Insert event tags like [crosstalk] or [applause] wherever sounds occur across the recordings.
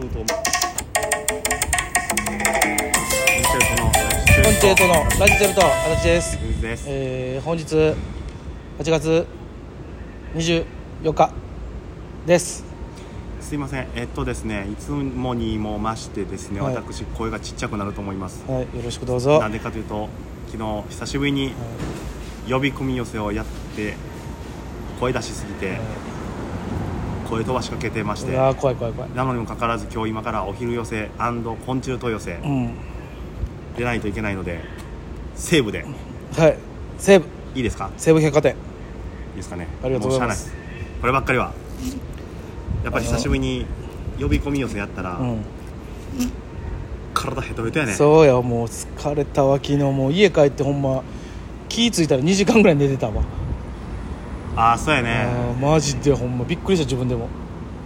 封筒もコンチェルトのラジチェルト足立です、です、えー本日8月24日です。すいません。えっとですねいつもにも増してですね、はい。私声がちっちゃくなると思います。はいよろしくどうぞ。なんでかというと昨日久しぶりに呼び込み寄せをやって声出しすぎて声飛ばしかけてまして。うわー怖い怖い怖い。なのにもかかわらず今日今からお昼寄せ昆虫と寄せ。うん。出ないといけないので西武で。はい。西武。いいですか？西武百貨店。いいですかね？ありがとうございます。こればっかりは。やっぱり久しぶりに呼び込み寄せやったら、うん。体ヘトヘトやね。そうやもう疲れたわ昨日。もう家帰ってほんま気ぃ付いたら2時間ぐらい寝てたわああそうやね。マジでほんまびっくりした自分でも。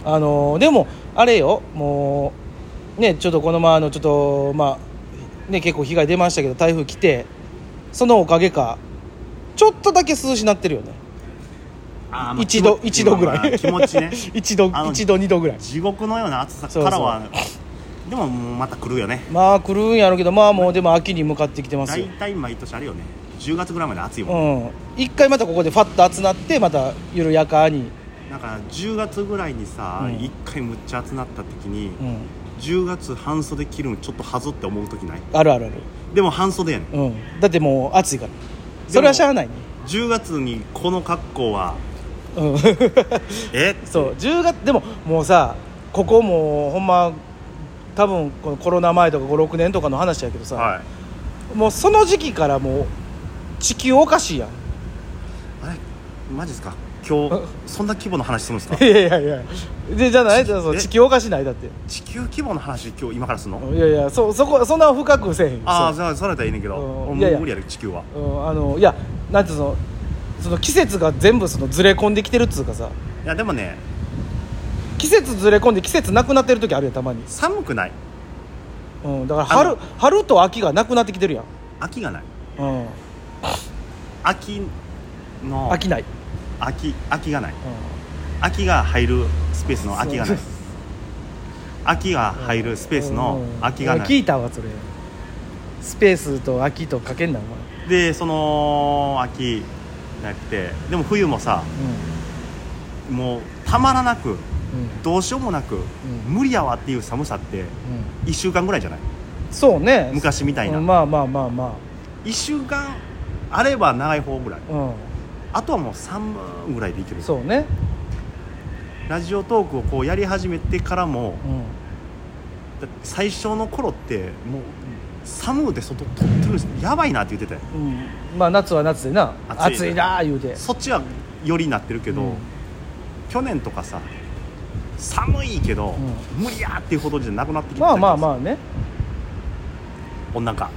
あのーでもあれよもうねちょっとこの前あのちょっとまあね結構被害出ましたけど台風来てそのおかげかちょっとだけ涼しなってるよね。ああ一度気持一度ぐらまあい気持ちね。[laughs] 一度あの一度二度ぐらい。地獄のような暑さからはでもまた来るよね。まあ来るんやろうけどまあもうでも秋に向かってきてますよ。大体毎年あるよね10月ぐらいまで暑いうもん、ん。一回またここでファッと暑なってまた緩やかに。なんか10月ぐらいにさ、うん。一回むっちゃ暑なった時に、うん。10月半袖着るのちょっとはずって思う時ない？あるあるある。でも半袖やねん。うん。だってもう暑いから。それはしゃあないね。10月にこの格好はうん。[laughs] え？そう。10月でももうさここもうほんま多分このコロナ前とか56年とかの話やけどさ、はい。もうその時期からもう地球おかしいやん。あれ？マジですか？今日 [laughs] そんな規模の話するんですか？いやいやいや。でじゃない？そうえ？地球おかしないだって。地球規模の話今日今からするの、いやいやそそこそんな深くせえへん。ああじゃあそれたらいいねんけどもううんいやいや。無理やる地球は。うん、あのいやなんていうのその季節が全部そのずれ込んできてるっつうかさ。いやでもね季節ずれ込んで季節なくなってる時あるよたまに、寒くない？うん、だからあ春の春と秋がなくなってきてるやん、秋がない。うん、秋の秋ない、秋秋がない。うん。秋が入るスペースの秋がない。秋が入るスペースのうん。秋がな聞いいたわそれ。スペースと秋とかけんなお前。でその秋なくてでも冬もさもうたまらなくどうしようもなく、ん。無理やわっていう寒さってうん。1週間ぐらいじゃない？そうね。昔みたいな。うん。まあまあまあま1週間あれば長い方ぐらい。あうん。あとはもう3分ぐらいでいける。そうね。ラジオトークをこうやり始めてからもうん。最初の頃ってもう寒うで外撮ってるやばいなって言ってたようん。まあ夏は夏でな。暑い暑いなあ言うて。そっちはよりなってるけど、うん。去年とかさ寒いけど、無理やっていうほどじゃなくなってきてまあまあまああね。温暖化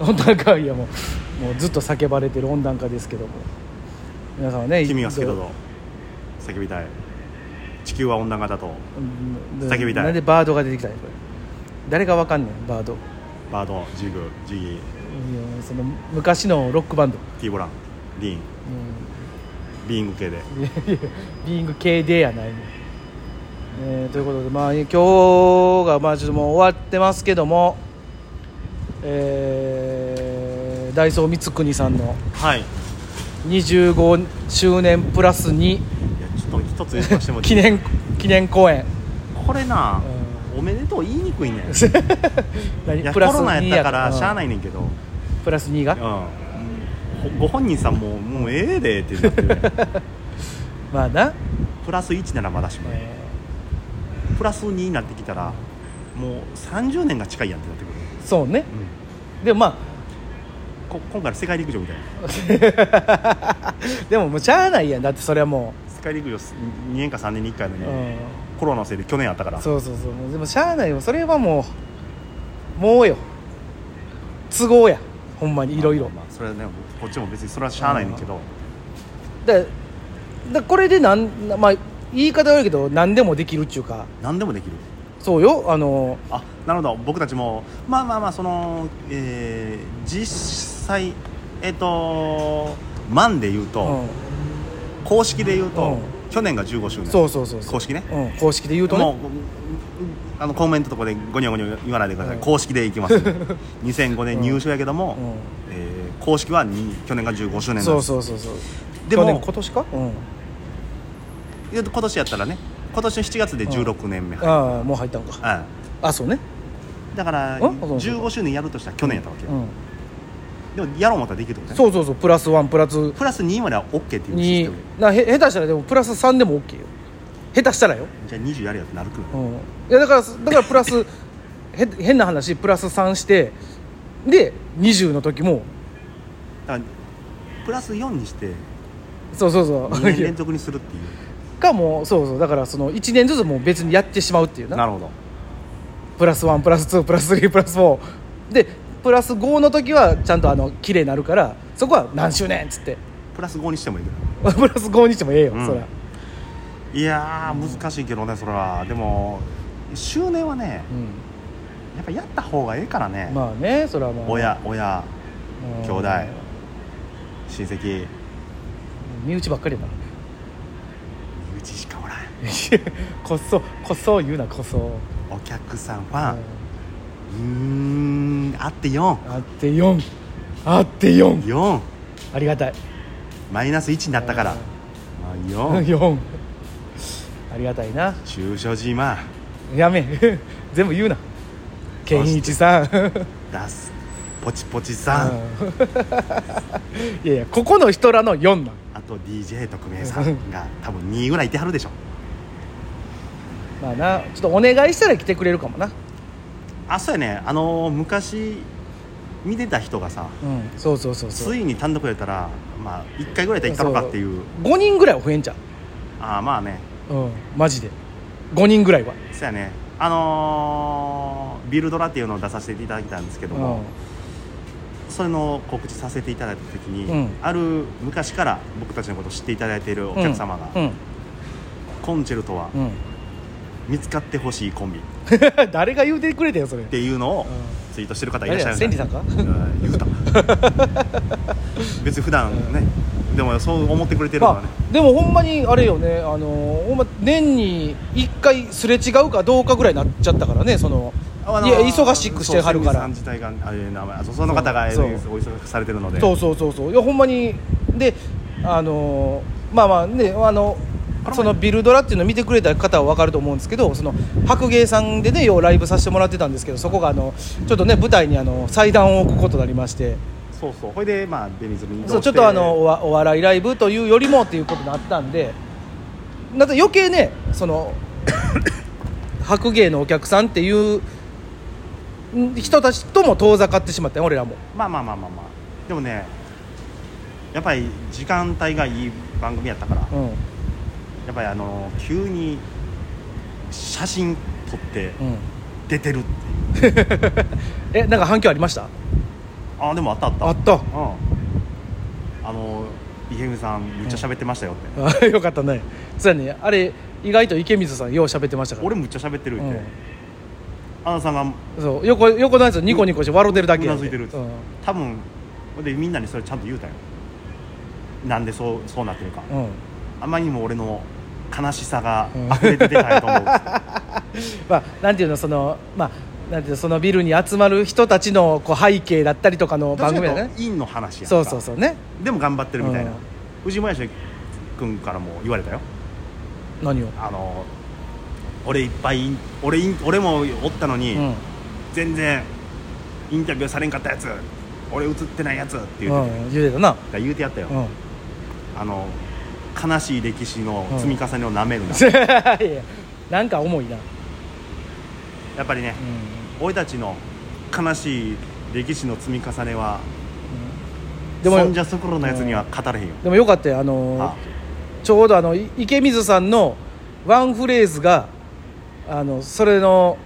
温暖化いやもうもうずっと叫ばれてる温暖化ですけども。皆さんはね君は好きだと叫びたい。地球は温暖化だと。うん叫びたい。なんでバードが出てきたんやこれ誰がわかんねんバード。いバードジグジギー。やその昔のロックバンド、ティーボランディーン。うビーイング系で。[laughs] ビーイング系でやないねん。えーということでまあ今日がまあちょっともう終わってますけども。えーダイソー光国さんのはい。い25周年プラス2やちょっと一つ言わせても記念記念公演、これな、うおめでとう言いにくいねん。[laughs] プラスコロナ2やったからうんしゃあないねんけど、プラス2が、うん。ご本人さんももうええでってなってる。[laughs] まあな、プラス1ならまだしもえプラス2になってきたらもう30年が近いやんってなってくる、ーそうね。うん。でもまこ今回の世界陸上みたいな。あ [laughs] でももうしゃあないやん。だってそれはも世界陸上2年か3年に1回のう、ね、うん。コロナのせいで去年あったから。そうそうそう。もうでもしゃあないよ。それはもうもうよ。都合や。ほんまにいろいろまあまあそれはねこっちも別にそれはしゃあないねんけど。でだこれでなんまあ言い方悪いけど何でもできるっちゅうか。何でもできる。そうよ。あのあなるほど。僕たちもまあまあまあその、えー実際えっ、と万で言うと、うん。公式で言うと、うん。去年が15周年。そうそうそうそう。公式ね。うん、公式で言うとね。もうあのコメントとかでゴニョゴニョ言わないでください、うん。公式でいきます。[laughs] 2005年入所やけども、うん。えー公式はに去年が15周年そうそうそうそう。でも今年か？うん。今年やったらね今年の7月で16年目、はいああもう入ったんか。はあ。そうね。いだからん？そうそう15周年やるとしたら去年やったわけよ、うんでもやろう思ったらできるってことね。そうそうそうプラスワンプラスプラス2までは OK っていうシスにテム。なへ下手したらでもプラス3でも OK よ。下手したらよ、じゃあ20やるやつなるくうん、いやだからだからプラス [laughs] へ変な話プラス3してで20の時も。だからプラス4にしてそうそうそう。2年連続にするっていう。[laughs] かもうそうそう。だからその1年ずつもう別にやってしまうっていうな。なるほど。プラス1プラス2プラス3プラス4でプラス5の時はちゃんとあの綺麗になるからそこは何周年っつって。プラス5にしてもいいけど。[laughs] プラス5にしてもええよ、うん。そら。いやー難しいけどねそれはでも周年はねうやっぱやった方がええからね、んまあねそれはまあ。親親うん。兄弟親戚。身内ばっかりやな。身内しかおらん。こっそこっそ言うなこそ。お客さんはうーんあって4あって4あって4 4ありがたい。マイナス1になったから、まあ、4 4ありがたいな。中所島やめ。[laughs] 全部言うな。健一さん。出す。ポチポチさん。[laughs] いやいやここの人らの4なん。あと DJ 特命さんが多分2ぐらいいてはるでしょ。まあなちょっとお願いしたら来てくれるかもなあそうやね。あのー昔見てた人がさうんそうそうそうそう。ついに単独やったらまあ1回ぐらいで行ったのかっていう。5人ぐらいは増えんじゃんああまあね。うんマジで。5人ぐらいは。そうやね。あのービルドラっていうのを出させていただいたんですけども、それの告知させていただいた時に、うん。ある昔から僕たちのことを知っていただいているお客様が、うん。コンチェルトはうん見つかってほしいコンビ。っうん誰が言うてくれたよそれ。ていうのをうツイートしてる方いらっしゃる誰や？千里さんか？うん言うた。[laughs] 別に普段ね、でもそう思ってくれてるのはまね、あ、でもほんまにあれよねあのほんま年に1回すれ違うかどうかぐらいになっちゃったからねそのあのいや忙しくしてはるから。そう千里さん自体があれ名前あそその方がそう SNS お忙しくされてるのでそうそうそうそういやほんまにであのまあまあねあのそのビルドラっていうのを見てくれた方は分かると思うんですけどその白芸さんでねようライブさせてもらってたんですけどそこがあのちょっとね舞台にあの祭壇を置くことになりまして。そうそう。ほいでまあベニズルにそうちょっとあのおわお笑いライブというよりもっていうことになったんで。なんか余計ねその [coughs] 白芸のお客さんっていうん人たちとも遠ざかってしまったよ俺らも。まあまあまあまあまあ。でもねやっぱり時間帯がいい番組やったから、うんやっぱりあの急に写真撮ってうん。出てるっていう、[laughs] えなんか反響ありました？ああでもあったあった。あった。うん。あの池上さんめっちゃ喋ってましたよって、あよかったね。そうやね。あれ意外と池水さんよう喋ってましたから。俺むっちゃ喋ってるって、うん。アナさんがそう。横横のやつニコニコして笑ってるだけうなずいてるうん。多分でみんなにそれちゃんと言うたよ。なんでそうそうなってるか、うんあまりにも俺の悲しさがうん。溢れて出たんやと思う、[laughs] まあ、なんていうのそのまあなんていうのそのビルに集まる人たちのこう背景だったりとかの番組だね。陰の話やそうそうそうね。でも頑張ってるみたいな、うん。藤もやし君からも言われたよ。何を？あの俺いっぱい俺俺もおったのに、うん。全然インタビューされんかったやつ俺映ってないやつって言うてて、うん言うてたな。言うてやったよ、うん。あの悲しい歴史の積み重ねをなめるな、[laughs] いやなんか重いな、やっぱりねうん。俺たちの悲しい歴史の積み重ねはでもそんじゃそころのやつには語れへんよ、でもよかったよ。あのーあ。ちょうどあのい池水さんのワンフレーズがあのそれの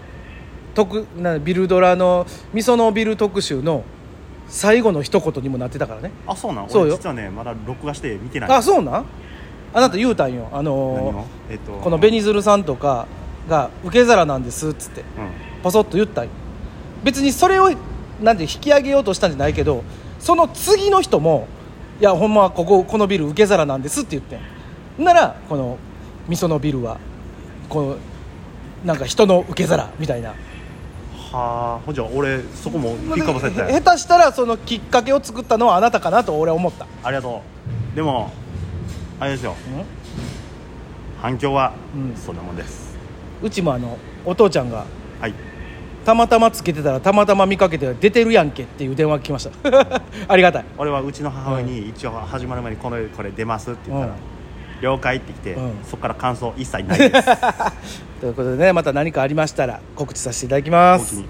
特なビルドラのみそのビル特集の最後の一言にもなってたからね。あそうなん？そうよ。俺実はねまだ録画して見てない。あそうなん？あなた言うたんよ。あ何のを？えっとーこのベニズルさんとかが受け皿なんですっつってうん。ポソッと言ったんよ。別にそれをなんて引き上げようとしたんじゃないけどその次の人も「いやほんまはこここのビル受け皿なんです」って言ってん。ならこのみそのビルはこのなんか人の受け皿みたいな。はあほんじゃ俺そこもピックアップされてたよ下手したらそのきっかけを作ったのはあなたかなと俺は思った。ありがとう。でもあれですよ。反響はうん。そんなもんです、うちもあのお父ちゃんがはい。たまたまつけてたらたまたま見かけて出てるやんけっていう電話が来ました。[laughs] ありがたい。俺はうちの母親に一応始まる前にこれこれ出ますって言ったら、うん。了解って来て、うん。そこから感想一切ないです。[laughs] ということでねまた何かありましたら告知させていただきます。大きに